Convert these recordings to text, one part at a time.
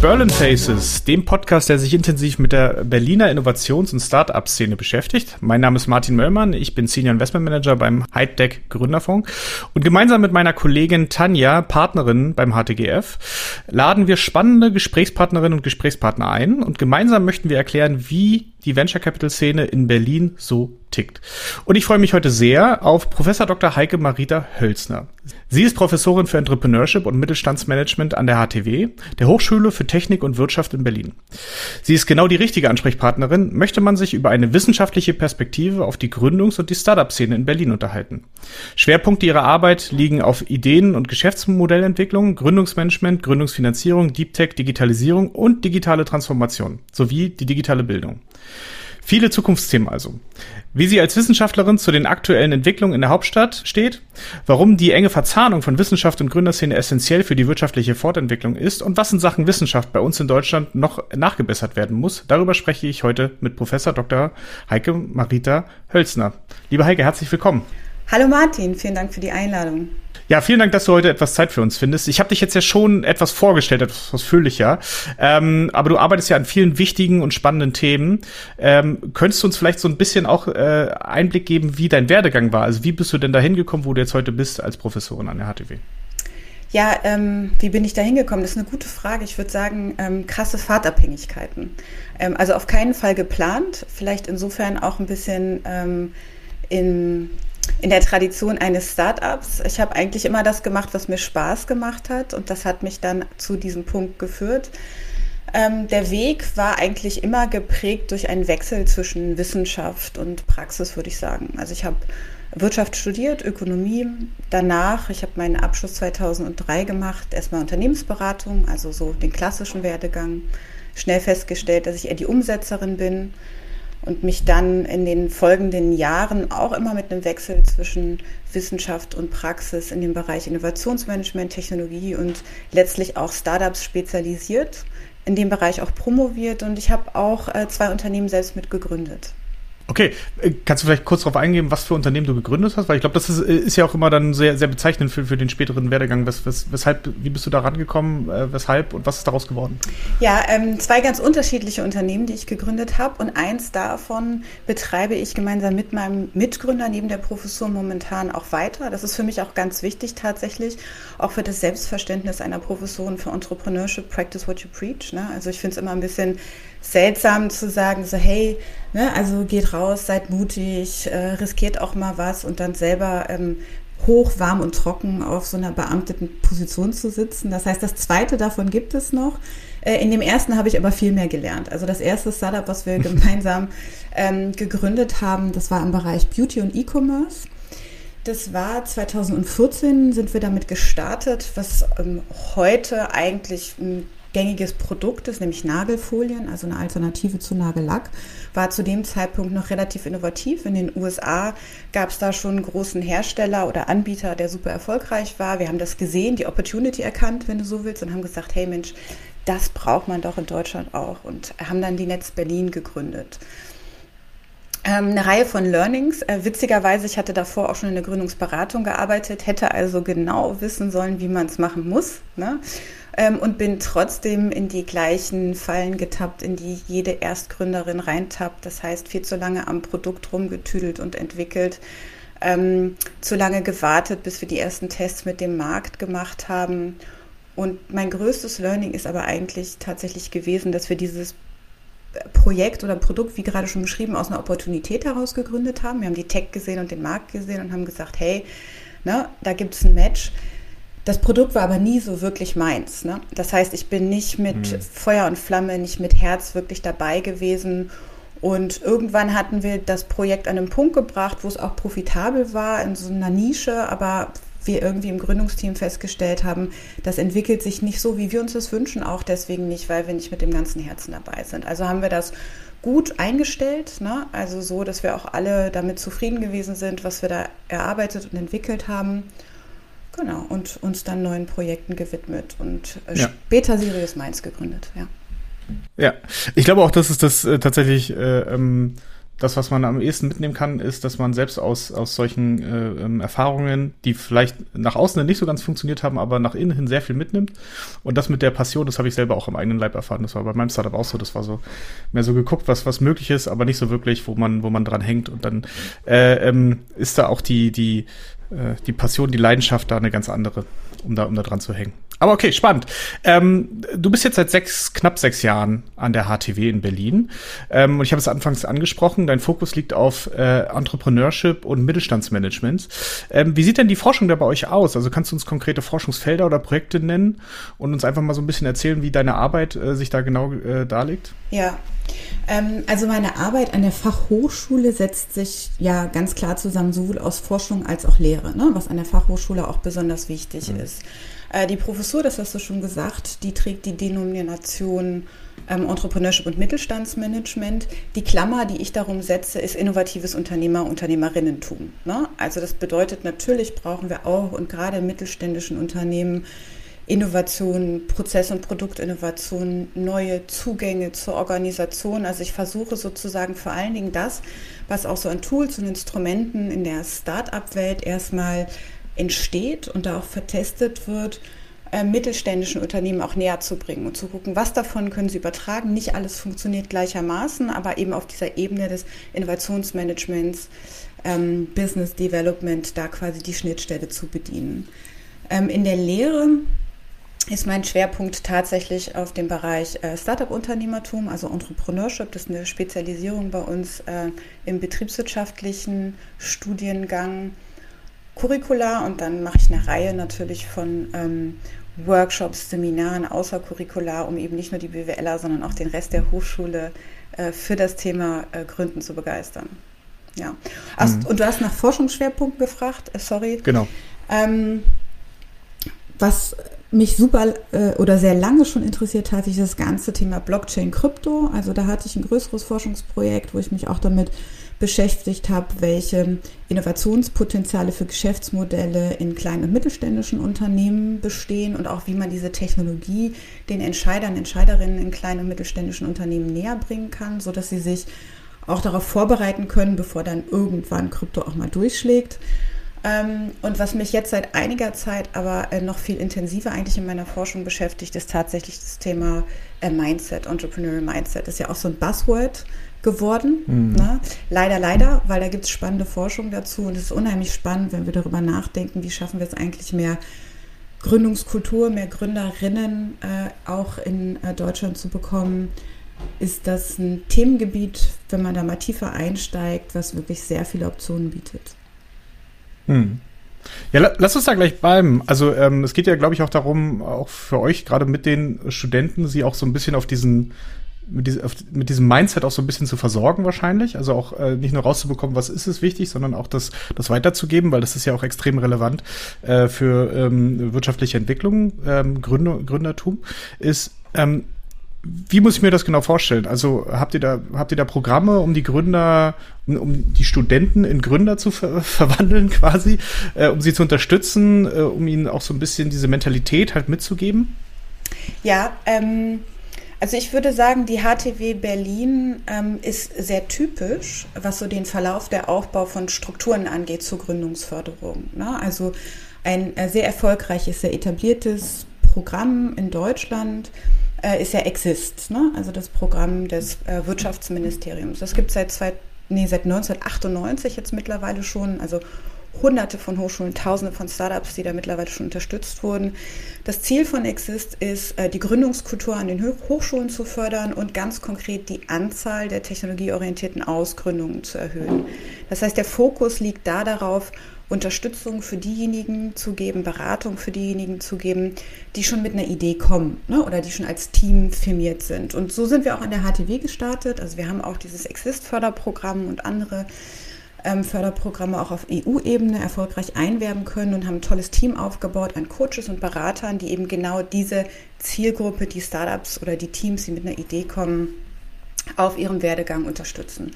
Berlin Faces, dem Podcast, der sich intensiv mit der Berliner Innovations- und Start-up-Szene beschäftigt. Mein Name ist Martin Möllmann, ich bin Senior Investment Manager beim Hypedeck Gründerfonds und gemeinsam mit meiner Kollegin Tanja, Partnerin beim HTGF, laden wir spannende Gesprächspartnerinnen und Gesprächspartner ein und gemeinsam möchten wir erklären, wie die Venture Capital Szene in Berlin so tickt. Und ich freue mich heute sehr auf Professor Dr. Heike Marita Hölzner. Sie ist Professorin für Entrepreneurship und Mittelstandsmanagement an der HTW, der Hochschule für Technik und Wirtschaft in Berlin. Sie ist genau die richtige Ansprechpartnerin, möchte man sich über eine wissenschaftliche Perspektive auf die Gründungs- und die Startup-Szene in Berlin unterhalten. Schwerpunkte ihrer Arbeit liegen auf Ideen- und Geschäftsmodellentwicklung, Gründungsmanagement, Gründungsfinanzierung, Deep Tech, Digitalisierung und digitale Transformation sowie die digitale Bildung. Viele Zukunftsthemen also. Wie sie als Wissenschaftlerin zu den aktuellen Entwicklungen in der Hauptstadt steht, warum die enge Verzahnung von Wissenschaft und Gründerszene essentiell für die wirtschaftliche Fortentwicklung ist und was in Sachen Wissenschaft bei uns in Deutschland noch nachgebessert werden muss, darüber spreche ich heute mit Professor Dr. Heike Marita Hölzner. Liebe Heike, herzlich willkommen. Hallo Martin, vielen Dank für die Einladung. Ja, vielen Dank, dass du heute etwas Zeit für uns findest. Ich habe dich jetzt ja schon etwas vorgestellt, etwas ausführlicher. Ähm, aber du arbeitest ja an vielen wichtigen und spannenden Themen. Ähm, könntest du uns vielleicht so ein bisschen auch äh, Einblick geben, wie dein Werdegang war? Also wie bist du denn da hingekommen, wo du jetzt heute bist als Professorin an der HTW? Ja, ähm, wie bin ich da hingekommen? Das ist eine gute Frage. Ich würde sagen, ähm, krasse Fahrtabhängigkeiten. Ähm, also auf keinen Fall geplant, vielleicht insofern auch ein bisschen ähm, in in der Tradition eines Startups. Ich habe eigentlich immer das gemacht, was mir Spaß gemacht hat und das hat mich dann zu diesem Punkt geführt. Ähm, der Weg war eigentlich immer geprägt durch einen Wechsel zwischen Wissenschaft und Praxis, würde ich sagen. Also ich habe Wirtschaft studiert, Ökonomie. Danach, ich habe meinen Abschluss 2003 gemacht, erstmal Unternehmensberatung, also so den klassischen Werdegang. Schnell festgestellt, dass ich eher die Umsetzerin bin und mich dann in den folgenden Jahren auch immer mit einem Wechsel zwischen Wissenschaft und Praxis in dem Bereich Innovationsmanagement, Technologie und letztlich auch Startups spezialisiert, in dem Bereich auch promoviert und ich habe auch äh, zwei Unternehmen selbst mit gegründet. Okay, äh, kannst du vielleicht kurz darauf eingehen, was für Unternehmen du gegründet hast? Weil ich glaube, das ist, äh, ist, ja auch immer dann sehr, sehr bezeichnend für, für den späteren Werdegang. Wes, wes, weshalb, wie bist du da rangekommen? Äh, weshalb und was ist daraus geworden? Ja, ähm, zwei ganz unterschiedliche Unternehmen, die ich gegründet habe. Und eins davon betreibe ich gemeinsam mit meinem Mitgründer neben der Professur momentan auch weiter. Das ist für mich auch ganz wichtig tatsächlich, auch für das Selbstverständnis einer Professorin für Entrepreneurship, Practice What You Preach. Ne? Also ich finde es immer ein bisschen seltsam zu sagen, so hey, ne, also geht raus, seid mutig, äh, riskiert auch mal was und dann selber ähm, hoch, warm und trocken auf so einer beamteten Position zu sitzen. Das heißt, das zweite davon gibt es noch. Äh, in dem ersten habe ich aber viel mehr gelernt. Also das erste Startup, was wir gemeinsam ähm, gegründet haben, das war im Bereich Beauty und E-Commerce. Das war 2014, sind wir damit gestartet, was ähm, heute eigentlich ein gängiges Produkt ist, nämlich Nagelfolien, also eine Alternative zu Nagellack, war zu dem Zeitpunkt noch relativ innovativ. In den USA gab es da schon einen großen Hersteller oder Anbieter, der super erfolgreich war. Wir haben das gesehen, die Opportunity erkannt, wenn du so willst, und haben gesagt, hey Mensch, das braucht man doch in Deutschland auch und haben dann die Netz Berlin gegründet eine Reihe von Learnings. Äh, witzigerweise, ich hatte davor auch schon in der Gründungsberatung gearbeitet, hätte also genau wissen sollen, wie man es machen muss. Ne? ähm, und bin trotzdem in die gleichen Fallen getappt, in die jede Erstgründerin reintappt. Das heißt, viel zu lange am Produkt rumgetüdelt und entwickelt. Ähm, zu lange gewartet, bis wir die ersten Tests mit dem Markt gemacht haben. Und mein größtes Learning ist aber eigentlich tatsächlich gewesen, dass wir dieses Projekt oder Produkt, wie gerade schon beschrieben, aus einer Opportunität heraus gegründet haben. Wir haben die Tech gesehen und den Markt gesehen und haben gesagt, hey, ne, da gibt es ein Match. Das Produkt war aber nie so wirklich meins. Ne? Das heißt, ich bin nicht mit mhm. Feuer und Flamme, nicht mit Herz wirklich dabei gewesen. Und irgendwann hatten wir das Projekt an einen Punkt gebracht, wo es auch profitabel war in so einer Nische, aber wir irgendwie im Gründungsteam festgestellt haben, das entwickelt sich nicht so, wie wir uns das wünschen, auch deswegen nicht, weil wir nicht mit dem ganzen Herzen dabei sind. Also haben wir das gut eingestellt, ne? also so, dass wir auch alle damit zufrieden gewesen sind, was wir da erarbeitet und entwickelt haben. Genau, und uns dann neuen Projekten gewidmet und äh, ja. später Sirius Mainz gegründet, ja. Ja, ich glaube auch, dass es das äh, tatsächlich äh, ähm, das, was man am ehesten mitnehmen kann, ist, dass man selbst aus, aus solchen äh, ähm, Erfahrungen, die vielleicht nach außen nicht so ganz funktioniert haben, aber nach innen hin sehr viel mitnimmt. Und das mit der Passion, das habe ich selber auch im eigenen Leib erfahren. Das war bei meinem Startup auch so. Das war so mehr so geguckt, was, was möglich ist, aber nicht so wirklich, wo man, wo man dran hängt. Und dann äh, ähm, ist da auch die, die, äh, die Passion, die Leidenschaft da eine ganz andere, um da, um da dran zu hängen. Aber okay, spannend. Ähm, du bist jetzt seit sechs, knapp sechs Jahren an der HTW in Berlin. Ähm, und ich habe es anfangs angesprochen, dein Fokus liegt auf äh, Entrepreneurship und Mittelstandsmanagement. Ähm, wie sieht denn die Forschung da bei euch aus? Also kannst du uns konkrete Forschungsfelder oder Projekte nennen und uns einfach mal so ein bisschen erzählen, wie deine Arbeit äh, sich da genau äh, darlegt? Ja, ähm, also meine Arbeit an der Fachhochschule setzt sich ja ganz klar zusammen, sowohl aus Forschung als auch Lehre, ne? was an der Fachhochschule auch besonders wichtig mhm. ist. Äh, die Professur, das hast du schon gesagt, die trägt die Denomination ähm, Entrepreneurship und Mittelstandsmanagement. Die Klammer, die ich darum setze, ist innovatives Unternehmer, Unternehmerinnentum. Ne? Also das bedeutet, natürlich brauchen wir auch und gerade in mittelständischen Unternehmen Innovation, Prozess- und Produktinnovation, neue Zugänge zur Organisation. Also ich versuche sozusagen vor allen Dingen das, was auch so an Tools und Instrumenten in der Start-up-Welt erstmal entsteht und da auch vertestet wird, äh, mittelständischen Unternehmen auch näher zu bringen und zu gucken, was davon können sie übertragen. Nicht alles funktioniert gleichermaßen, aber eben auf dieser Ebene des Innovationsmanagements, ähm, Business Development, da quasi die Schnittstelle zu bedienen. Ähm, in der Lehre ist mein Schwerpunkt tatsächlich auf dem Bereich äh, Startup-Unternehmertum, also Entrepreneurship. Das ist eine Spezialisierung bei uns äh, im betriebswirtschaftlichen Studiengang. Curricula und dann mache ich eine Reihe natürlich von ähm, Workshops, Seminaren außercurricular, um eben nicht nur die BWLer, sondern auch den Rest der Hochschule äh, für das Thema äh, Gründen zu begeistern. Ja. Ach, mhm. Und du hast nach Forschungsschwerpunkten gefragt, äh, sorry. Genau. Ähm, was mich super äh, oder sehr lange schon interessiert hat, ist das ganze Thema Blockchain Krypto. Also da hatte ich ein größeres Forschungsprojekt, wo ich mich auch damit beschäftigt habe, welche Innovationspotenziale für Geschäftsmodelle in kleinen und mittelständischen Unternehmen bestehen und auch wie man diese Technologie den Entscheidern, Entscheiderinnen in kleinen und mittelständischen Unternehmen näher bringen kann, sodass sie sich auch darauf vorbereiten können, bevor dann irgendwann Krypto auch mal durchschlägt. Ähm, und was mich jetzt seit einiger Zeit aber äh, noch viel intensiver eigentlich in meiner Forschung beschäftigt, ist tatsächlich das Thema äh, Mindset, Entrepreneurial Mindset. Das ist ja auch so ein Buzzword geworden. Mhm. Ne? Leider, leider, weil da gibt es spannende Forschung dazu und es ist unheimlich spannend, wenn wir darüber nachdenken, wie schaffen wir es eigentlich mehr Gründungskultur, mehr Gründerinnen äh, auch in äh, Deutschland zu bekommen. Ist das ein Themengebiet, wenn man da mal tiefer einsteigt, was wirklich sehr viele Optionen bietet? Hm. Ja, lass uns da gleich bleiben. Also ähm, es geht ja, glaube ich, auch darum, auch für euch, gerade mit den Studenten, sie auch so ein bisschen auf diesen mit, diese, mit diesem Mindset auch so ein bisschen zu versorgen wahrscheinlich. Also auch äh, nicht nur rauszubekommen, was ist es wichtig, sondern auch das, das weiterzugeben, weil das ist ja auch extrem relevant äh, für ähm, wirtschaftliche Entwicklung, ähm, Gründer, Gründertum, ist ähm, wie muss ich mir das genau vorstellen? Also habt ihr da habt ihr da Programme, um die Gründer, um, um die Studenten in Gründer zu ver verwandeln quasi, äh, um sie zu unterstützen, äh, um ihnen auch so ein bisschen diese Mentalität halt mitzugeben? Ja, ähm, also ich würde sagen, die HTW Berlin ähm, ist sehr typisch, was so den Verlauf der Aufbau von Strukturen angeht zur Gründungsförderung. Ne? Also ein äh, sehr erfolgreiches, sehr etabliertes Programm in Deutschland äh, ist ja Exist, ne? also das Programm des äh, Wirtschaftsministeriums. Das gibt es seit, nee, seit 1998 jetzt mittlerweile schon, also hunderte von Hochschulen, tausende von Startups, die da mittlerweile schon unterstützt wurden. Das Ziel von Exist ist, äh, die Gründungskultur an den Hochschulen zu fördern und ganz konkret die Anzahl der technologieorientierten Ausgründungen zu erhöhen. Das heißt, der Fokus liegt da darauf, Unterstützung für diejenigen zu geben, Beratung für diejenigen zu geben, die schon mit einer Idee kommen ne, oder die schon als Team firmiert sind. Und so sind wir auch an der HTW gestartet. Also wir haben auch dieses Exist-Förderprogramm und andere ähm, Förderprogramme auch auf EU-Ebene erfolgreich einwerben können und haben ein tolles Team aufgebaut an Coaches und Beratern, die eben genau diese Zielgruppe, die Startups oder die Teams, die mit einer Idee kommen, auf ihrem Werdegang unterstützen.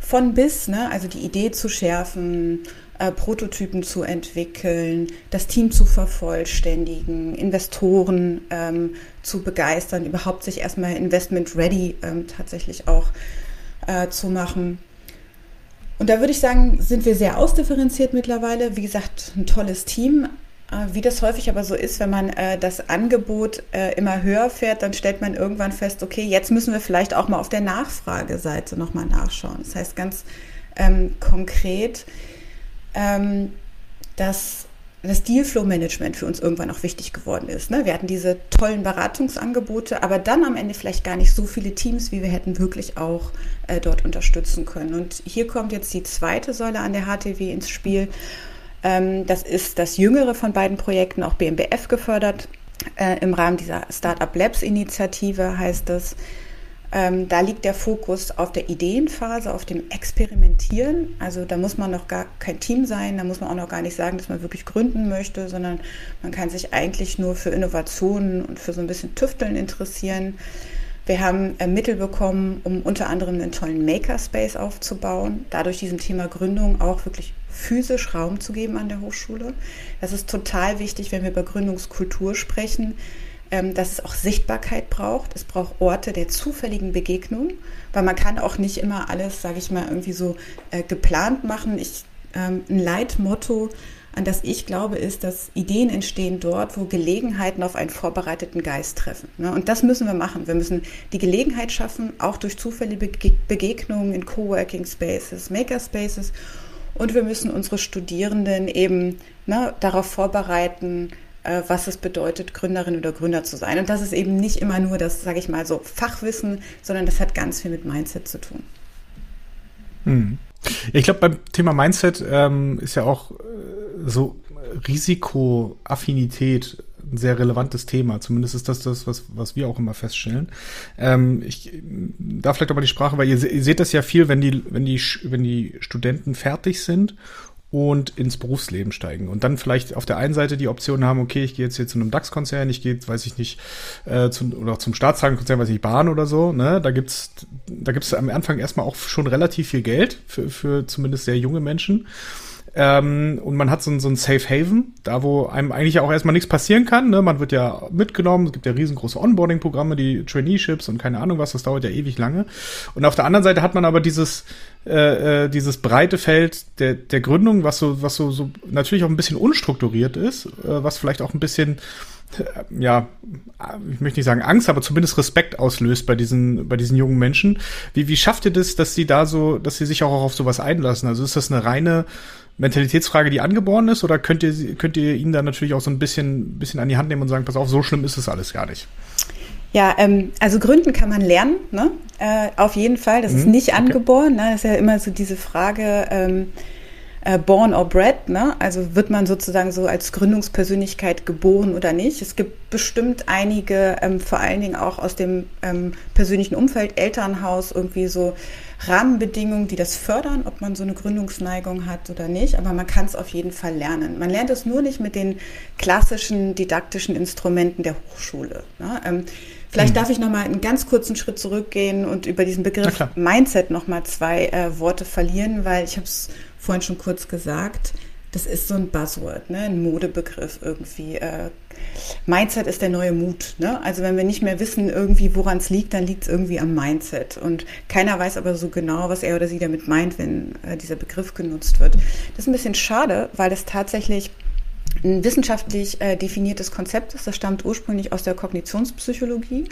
Von bis, ne, also die Idee zu schärfen, äh, Prototypen zu entwickeln, das Team zu vervollständigen, Investoren ähm, zu begeistern, überhaupt sich erstmal investment ready ähm, tatsächlich auch äh, zu machen Und da würde ich sagen, sind wir sehr ausdifferenziert mittlerweile. Wie gesagt, ein tolles Team. Äh, wie das häufig aber so ist, wenn man äh, das Angebot äh, immer höher fährt, dann stellt man irgendwann fest, okay, jetzt müssen wir vielleicht auch mal auf der Nachfrageseite nochmal nachschauen. Das heißt ganz ähm, konkret, ähm, dass das Dealflow-Management für uns irgendwann auch wichtig geworden ist. Ne? Wir hatten diese tollen Beratungsangebote, aber dann am Ende vielleicht gar nicht so viele Teams, wie wir hätten wirklich auch äh, dort unterstützen können. Und hier kommt jetzt die zweite Säule an der HTW ins Spiel. Ähm, das ist das jüngere von beiden Projekten, auch BMBF gefördert. Äh, Im Rahmen dieser Startup Labs Initiative heißt es. Ähm, da liegt der Fokus auf der Ideenphase, auf dem Experimentieren. Also da muss man noch gar kein Team sein, da muss man auch noch gar nicht sagen, dass man wirklich gründen möchte, sondern man kann sich eigentlich nur für Innovationen und für so ein bisschen Tüfteln interessieren. Wir haben äh, Mittel bekommen, um unter anderem einen tollen Makerspace aufzubauen, dadurch diesem Thema Gründung auch wirklich physisch Raum zu geben an der Hochschule. Das ist total wichtig, wenn wir über Gründungskultur sprechen, dass es auch Sichtbarkeit braucht. Es braucht Orte der zufälligen Begegnung, weil man kann auch nicht immer alles, sage ich mal, irgendwie so äh, geplant machen. Ich, ähm, ein Leitmotto, an das ich glaube, ist, dass Ideen entstehen dort, wo Gelegenheiten auf einen vorbereiteten Geist treffen. Ne? Und das müssen wir machen. Wir müssen die Gelegenheit schaffen, auch durch zufällige Begegnungen in Coworking Spaces, Makerspaces. Und wir müssen unsere Studierenden eben ne, darauf vorbereiten, was es bedeutet, Gründerin oder Gründer zu sein. Und das ist eben nicht immer nur das, sage ich mal, so Fachwissen, sondern das hat ganz viel mit Mindset zu tun. Hm. Ich glaube, beim Thema Mindset ähm, ist ja auch äh, so Risikoaffinität ein sehr relevantes Thema. Zumindest ist das das, was, was wir auch immer feststellen. Ähm, ich darf vielleicht aber die Sprache, weil ihr, ihr seht das ja viel, wenn die, wenn die, wenn die Studenten fertig sind und ins Berufsleben steigen und dann vielleicht auf der einen Seite die Option haben, okay, ich gehe jetzt hier zu einem DAX-Konzern, ich gehe, weiß ich nicht, äh, zum, oder zum Staatszahlenkonzern, weiß ich nicht, Bahn oder so, ne, da gibt's, da gibt's am Anfang erstmal auch schon relativ viel Geld für, für zumindest sehr junge Menschen. Ähm, und man hat so, so ein Safe Haven, da wo einem eigentlich auch erstmal nichts passieren kann. Ne? Man wird ja mitgenommen, es gibt ja riesengroße Onboarding-Programme, die Traineeships und keine Ahnung was, das dauert ja ewig lange. Und auf der anderen Seite hat man aber dieses, äh, äh, dieses breite Feld der, der Gründung, was so, was so, so natürlich auch ein bisschen unstrukturiert ist, äh, was vielleicht auch ein bisschen ja, ich möchte nicht sagen Angst, aber zumindest Respekt auslöst bei diesen, bei diesen jungen Menschen. Wie, wie schafft ihr das, dass sie da so, dass sie sich auch auf sowas einlassen? Also ist das eine reine Mentalitätsfrage, die angeboren ist, oder könnt ihr, könnt ihr ihnen da natürlich auch so ein bisschen, bisschen an die Hand nehmen und sagen, pass auf, so schlimm ist es alles gar nicht? Ja, ähm, also gründen kann man lernen, ne? Äh, auf jeden Fall. Das mhm, ist nicht angeboren. Ne? Das ist ja immer so diese Frage, ähm, äh, born or bred, ne? Also wird man sozusagen so als Gründungspersönlichkeit geboren oder nicht? Es gibt bestimmt einige, ähm, vor allen Dingen auch aus dem ähm, persönlichen Umfeld, Elternhaus, irgendwie so Rahmenbedingungen, die das fördern, ob man so eine Gründungsneigung hat oder nicht. Aber man kann es auf jeden Fall lernen. Man lernt es nur nicht mit den klassischen didaktischen Instrumenten der Hochschule. Ne? Ähm, Vielleicht mhm. darf ich noch mal einen ganz kurzen Schritt zurückgehen und über diesen Begriff Mindset noch mal zwei äh, Worte verlieren, weil ich habe es vorhin schon kurz gesagt, das ist so ein Buzzword, ne? ein Modebegriff irgendwie. Äh, Mindset ist der neue Mut. Ne? Also wenn wir nicht mehr wissen, irgendwie, woran es liegt, dann liegt es irgendwie am Mindset. Und keiner weiß aber so genau, was er oder sie damit meint, wenn äh, dieser Begriff genutzt wird. Das ist ein bisschen schade, weil es tatsächlich ein wissenschaftlich äh, definiertes Konzept ist. Das stammt ursprünglich aus der Kognitionspsychologie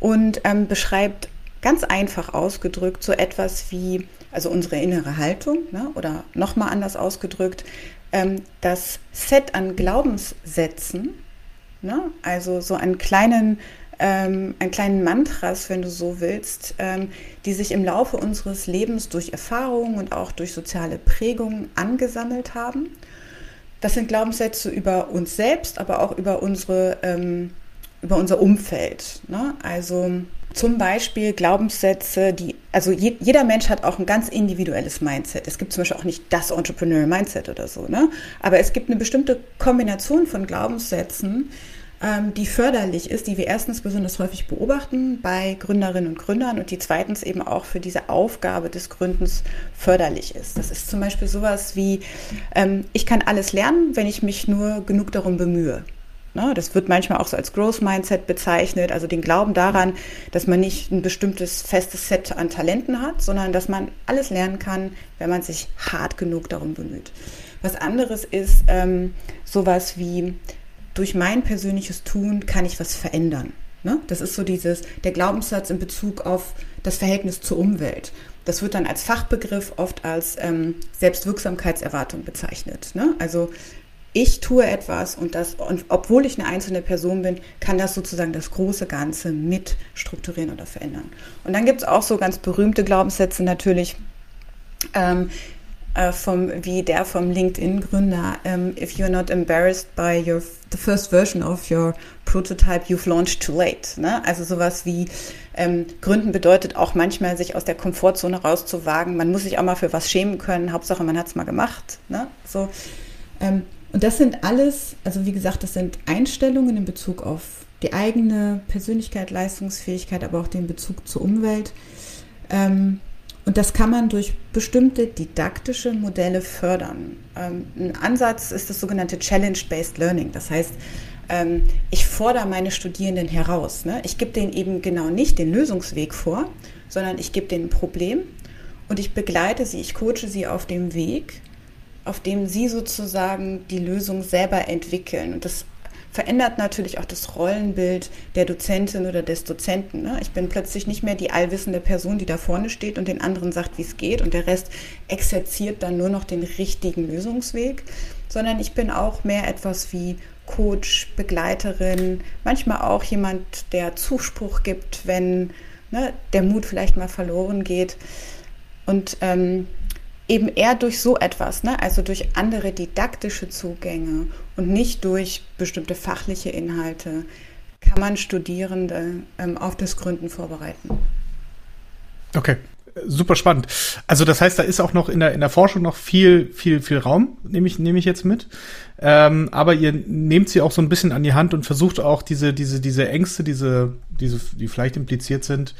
und ähm, beschreibt ganz einfach ausgedrückt so etwas wie also unsere innere Haltung, ne? oder nochmal anders ausgedrückt, ähm, das Set an Glaubenssätzen, ne? also so einen kleinen, ähm, einen kleinen Mantras, wenn du so willst, ähm, die sich im Laufe unseres Lebens durch Erfahrungen und auch durch soziale Prägungen angesammelt haben. Das sind Glaubenssätze über uns selbst, aber auch über unsere ähm, über unser Umfeld. Ne? Also zum Beispiel Glaubenssätze, die, also je, jeder Mensch hat auch ein ganz individuelles Mindset. Es gibt zum Beispiel auch nicht das Entrepreneurial Mindset oder so, ne? Aber es gibt eine bestimmte Kombination von Glaubenssätzen, ähm, die förderlich ist, die wir erstens besonders häufig beobachten bei Gründerinnen und Gründern und die zweitens eben auch für diese Aufgabe des Gründens förderlich ist. Das ist zum Beispiel sowas wie, ähm, ich kann alles lernen, wenn ich mich nur genug darum bemühe. Ne? Das wird manchmal auch so als Growth Mindset bezeichnet, also den Glauben daran, dass man nicht ein bestimmtes festes Set an Talenten hat, sondern dass man alles lernen kann, wenn man sich hart genug darum bemüht. Was anderes ist ähm, sowas wie, durch mein persönliches Tun kann ich was verändern. Ne? Das ist so dieses, der Glaubenssatz in Bezug auf das Verhältnis zur Umwelt. Das wird dann als Fachbegriff oft als ähm, Selbstwirksamkeitserwartung bezeichnet. Ne? Also ich tue etwas und das, und obwohl ich eine einzelne Person bin, kann das sozusagen das große Ganze mit strukturieren oder verändern. Und dann gibt es auch so ganz berühmte Glaubenssätze natürlich, ähm, äh, vom, wie der vom LinkedIn-Gründer, ähm, if you're not embarrassed by your, the first version of your prototype, you've launched too late. Ne? Also sowas wie ähm, Gründen bedeutet auch manchmal, sich aus der Komfortzone rauszuwagen. Man muss sich auch mal für was schämen können. Hauptsache, man hat es mal gemacht. Ne? So, ähm, und das sind alles, also wie gesagt, das sind Einstellungen in Bezug auf die eigene Persönlichkeit, Leistungsfähigkeit, aber auch den Bezug zur Umwelt. Ähm, und das kann man durch bestimmte didaktische Modelle fördern. Ähm, ein Ansatz ist das sogenannte Challenge-Based Learning. Das heißt, ähm, ich fordere meine Studierenden heraus. Ne? Ich gebe denen eben genau nicht den Lösungsweg vor, sondern ich gebe denen ein Problem und ich begleite sie, ich coache sie auf dem Weg, auf dem sie sozusagen die Lösung selber entwickeln. Und das verändert natürlich auch das Rollenbild der Dozentin oder des Dozenten. Ne? Ich bin plötzlich nicht mehr die allwissende Person, die da vorne steht und den anderen sagt, wie es geht und der Rest exerziert dann nur noch den richtigen Lösungsweg, sondern ich bin auch mehr etwas wie Coach, Begleiterin, manchmal auch jemand, der Zuspruch gibt, wenn ne, der Mut vielleicht mal verloren geht. Und ähm, eben eher durch so etwas, ne? also durch andere didaktische Zugänge und nicht durch bestimmte fachliche Inhalte, kann man Studierende ähm, auf das Gründen vorbereiten. Okay, super spannend. Also das heißt, da ist auch noch in der in der Forschung noch viel viel viel Raum, nehme ich nehme ich jetzt mit. Ähm, aber ihr nehmt sie auch so ein bisschen an die Hand und versucht auch diese diese diese Ängste, diese diese die vielleicht impliziert sind,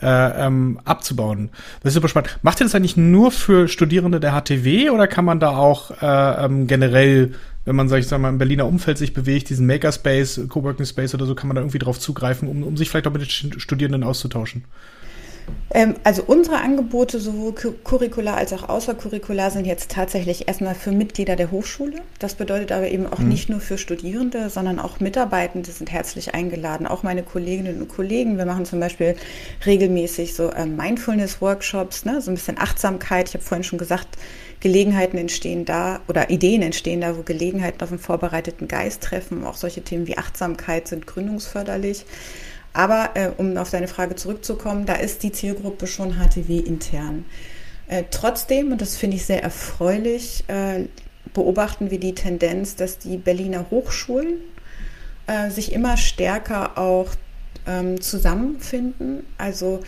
äh, ähm, abzubauen. Das ist super spannend. Macht ihr das eigentlich nur für Studierende der HTW oder kann man da auch äh, ähm, generell wenn man, sag ich sag mal, im Berliner Umfeld sich bewegt, diesen Makerspace, Coworking Space oder so, kann man da irgendwie drauf zugreifen, um, um sich vielleicht auch mit den Studierenden auszutauschen? Ähm, also unsere Angebote, sowohl curricular als auch außercurricular, sind jetzt tatsächlich erstmal für Mitglieder der Hochschule. Das bedeutet aber eben auch mhm. nicht nur für Studierende, sondern auch Mitarbeitende sind herzlich eingeladen. Auch meine Kolleginnen und Kollegen. Wir machen zum Beispiel regelmäßig so ähm, Mindfulness-Workshops, ne? so ein bisschen Achtsamkeit. Ich habe vorhin schon gesagt, Gelegenheiten entstehen da oder Ideen entstehen da, wo Gelegenheiten auf einen vorbereiteten Geist treffen. Auch solche Themen wie Achtsamkeit sind gründungsförderlich. Aber äh, um auf deine Frage zurückzukommen, da ist die Zielgruppe schon HTW intern. Äh, trotzdem, und das finde ich sehr erfreulich, äh, beobachten wir die Tendenz, dass die Berliner Hochschulen äh, sich immer stärker auch ähm, zusammenfinden. Also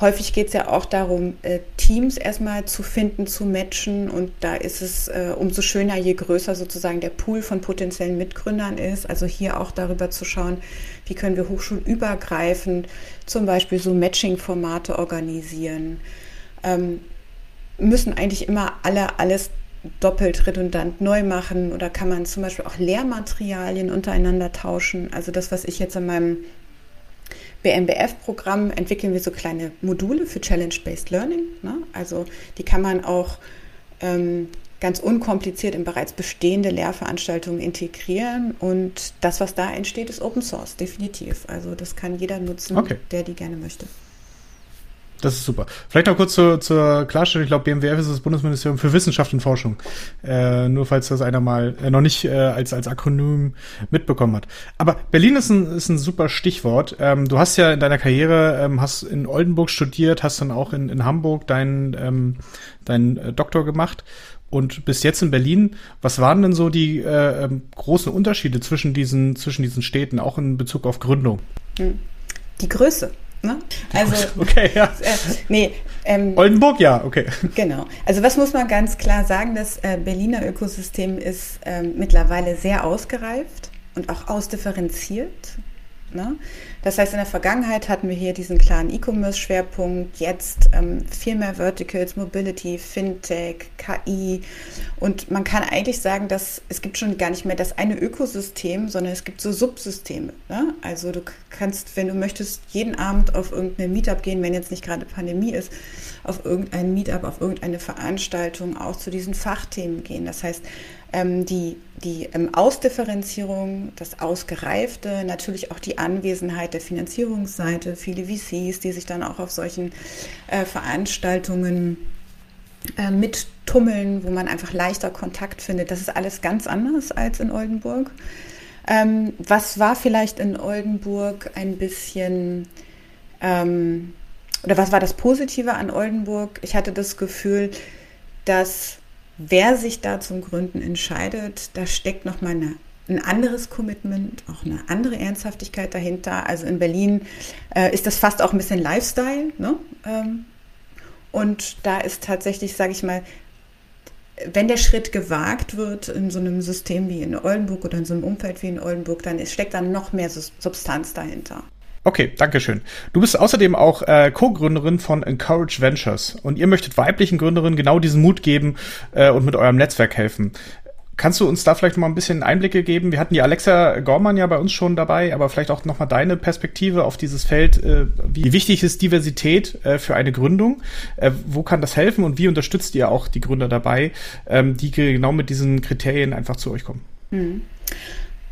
häufig geht es ja auch darum, äh, Teams erstmal zu finden, zu matchen. Und da ist es äh, umso schöner, je größer sozusagen der Pool von potenziellen Mitgründern ist. Also hier auch darüber zu schauen, wie können wir hochschulübergreifend zum Beispiel so Matching-Formate organisieren. Ähm, müssen eigentlich immer alle alles doppelt redundant neu machen oder kann man zum Beispiel auch Lehrmaterialien untereinander tauschen? Also das, was ich jetzt in meinem BMBF-Programm entwickeln wir so kleine Module für Challenge-Based Learning. Ne? Also die kann man auch ähm, ganz unkompliziert in bereits bestehende Lehrveranstaltungen integrieren. Und das, was da entsteht, ist Open Source, definitiv. Also das kann jeder nutzen, okay. der die gerne möchte. Das ist super. Vielleicht noch kurz zur, zur Klarstellung. Ich glaube, BMWF ist das Bundesministerium für Wissenschaft und Forschung. Äh, nur falls das einer mal äh, noch nicht äh, als, als Akronym mitbekommen hat. Aber Berlin ist ein, ist ein super Stichwort. Ähm, du hast ja in deiner Karriere, ähm, hast in Oldenburg studiert, hast dann auch in, in Hamburg deinen ähm, deinen äh, Doktor gemacht und bis jetzt in Berlin. Was waren denn so die äh, ähm, großen Unterschiede zwischen diesen, zwischen diesen Städten, auch in Bezug auf Gründung? Hm. Die Größe. Ne? Also, okay, ja. Äh, nee, ähm, Oldenburg, ja, okay. Genau. Also was muss man ganz klar sagen, das äh, Berliner Ökosystem ist ähm, mittlerweile sehr ausgereift und auch ausdifferenziert. Ne? Das heißt, in der Vergangenheit hatten wir hier diesen klaren E-Commerce-Schwerpunkt, jetzt ähm, viel mehr Verticals, Mobility, Fintech, KI. Und man kann eigentlich sagen, dass es gibt schon gar nicht mehr das eine Ökosystem, sondern es gibt so Subsysteme. Ne? Also du kannst, wenn du möchtest, jeden Abend auf irgendeine Meetup gehen, wenn jetzt nicht gerade Pandemie ist, auf irgendein Meetup, auf irgendeine Veranstaltung auch zu diesen Fachthemen gehen. Das heißt, ähm, die, die ähm, Ausdifferenzierung, das Ausgereifte, natürlich auch die Anwesenheit der Finanzierungsseite, viele VCs, die sich dann auch auf solchen äh, Veranstaltungen äh, mittummeln, wo man einfach leichter Kontakt findet. Das ist alles ganz anders als in Oldenburg. Ähm, was war vielleicht in Oldenburg ein bisschen, ähm, oder was war das Positive an Oldenburg? Ich hatte das Gefühl, dass wer sich da zum Gründen entscheidet, da steckt nochmal eine ein anderes Commitment, auch eine andere Ernsthaftigkeit dahinter. Also in Berlin äh, ist das fast auch ein bisschen Lifestyle. Ne? Ähm, und da ist tatsächlich, sage ich mal, wenn der Schritt gewagt wird in so einem System wie in Oldenburg oder in so einem Umfeld wie in Oldenburg, dann steckt da noch mehr Substanz dahinter. Okay, danke schön. Du bist außerdem auch äh, Co-Gründerin von Encourage Ventures und ihr möchtet weiblichen Gründerinnen genau diesen Mut geben äh, und mit eurem Netzwerk helfen. Kannst du uns da vielleicht mal ein bisschen Einblicke geben? Wir hatten die Alexa Gorman ja bei uns schon dabei, aber vielleicht auch noch mal deine Perspektive auf dieses Feld. Äh, wie wichtig ist Diversität äh, für eine Gründung? Äh, wo kann das helfen und wie unterstützt ihr auch die Gründer dabei, ähm, die genau mit diesen Kriterien einfach zu euch kommen? Mhm.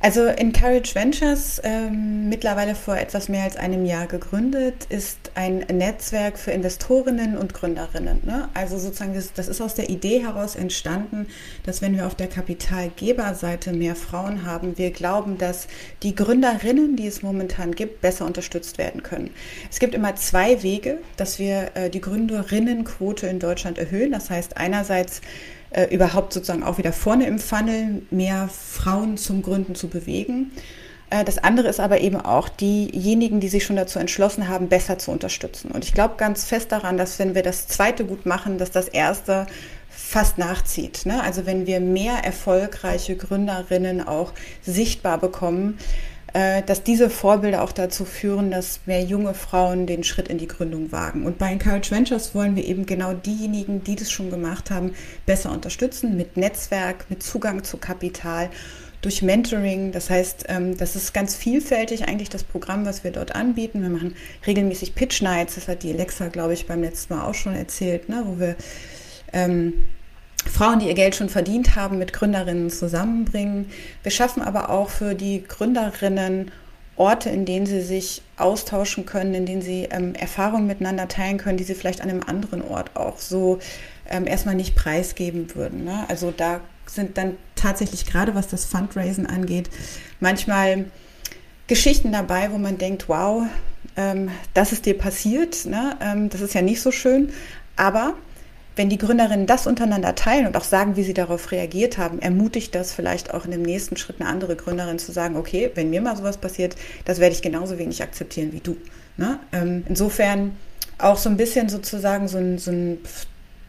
Also Encourage Ventures, ähm, mittlerweile vor etwas mehr als einem Jahr gegründet, ist ein Netzwerk für Investorinnen und Gründerinnen. Ne? Also sozusagen, das, das ist aus der Idee heraus entstanden, dass wenn wir auf der Kapitalgeberseite mehr Frauen haben, wir glauben, dass die Gründerinnen, die es momentan gibt, besser unterstützt werden können. Es gibt immer zwei Wege, dass wir äh, die Gründerinnenquote in Deutschland erhöhen. Das heißt einerseits äh, überhaupt sozusagen auch wieder vorne im Funnel mehr Frauen zum Gründen zu bewegen. Äh, das andere ist aber eben auch diejenigen, die sich schon dazu entschlossen haben, besser zu unterstützen. Und ich glaube ganz fest daran, dass wenn wir das zweite gut machen, dass das erste fast nachzieht. Ne? Also wenn wir mehr erfolgreiche Gründerinnen auch sichtbar bekommen, dass diese Vorbilder auch dazu führen, dass mehr junge Frauen den Schritt in die Gründung wagen. Und bei Encourage Ventures wollen wir eben genau diejenigen, die das schon gemacht haben, besser unterstützen mit Netzwerk, mit Zugang zu Kapital durch Mentoring. Das heißt, ähm, das ist ganz vielfältig eigentlich das Programm, was wir dort anbieten. Wir machen regelmäßig Pitch Nights, das hat die Alexa, glaube ich, beim letzten Mal auch schon erzählt, ne, wo wir ähm, Frauen, die ihr Geld schon verdient haben, mit Gründerinnen zusammenbringen. Wir schaffen aber auch für die Gründerinnen Orte, in denen sie sich austauschen können, in denen sie ähm, Erfahrungen miteinander teilen können, die sie vielleicht an einem anderen Ort auch so ähm, erstmal nicht preisgeben würden. Ne? Also da sind dann tatsächlich gerade was das Fundraisen angeht, manchmal Geschichten dabei, wo man denkt, wow, ähm, das ist dir passiert, ne? Ähm, das ist ja nicht so schön, aber wenn die Gründerinnen das untereinander teilen und auch sagen, wie sie darauf reagiert haben, ermutigt das vielleicht auch in dem nächsten Schritt eine andere Gründerin zu sagen, okay, wenn mir mal sowas passiert, das werde ich genauso wenig akzeptieren wie du. Ne? Ähm, insofern auch so ein bisschen sozusagen so ein, so ein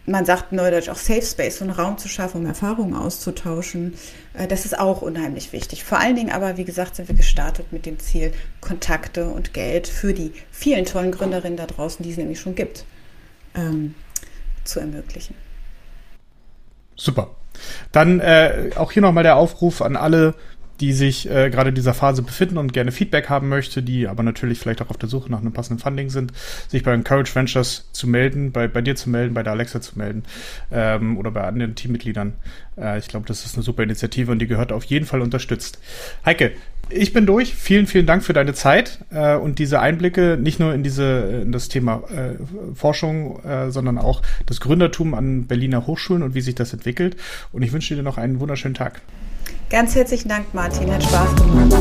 man sagt neudeutsch auch Safe Space, so einen Raum zu schaffen, um Erfahrungen auszutauschen. Äh, das ist auch unheimlich wichtig. Vor allen Dingen aber, wie gesagt, sind wir gestartet mit dem Ziel, Kontakte und Geld für die vielen tollen Gründerinnen da draußen, die es nämlich schon gibt. Zu ermöglichen. Super. Dann äh, auch hier nochmal der Aufruf an alle, die sich äh, gerade in dieser Phase befinden und gerne Feedback haben möchte, die aber natürlich vielleicht auch auf der Suche nach einem passenden Funding sind, sich bei Encourage Ventures zu melden, bei, bei dir zu melden, bei der Alexa zu melden ähm, oder bei anderen Teammitgliedern. Äh, ich glaube, das ist eine super Initiative und die gehört auf jeden Fall unterstützt. Heike, ich bin durch. Vielen, vielen Dank für deine Zeit äh, und diese Einblicke, nicht nur in diese in das Thema äh, Forschung, äh, sondern auch das Gründertum an Berliner Hochschulen und wie sich das entwickelt. Und ich wünsche dir noch einen wunderschönen Tag. Ganz herzlichen Dank, Martin. Hat Spaß gemacht.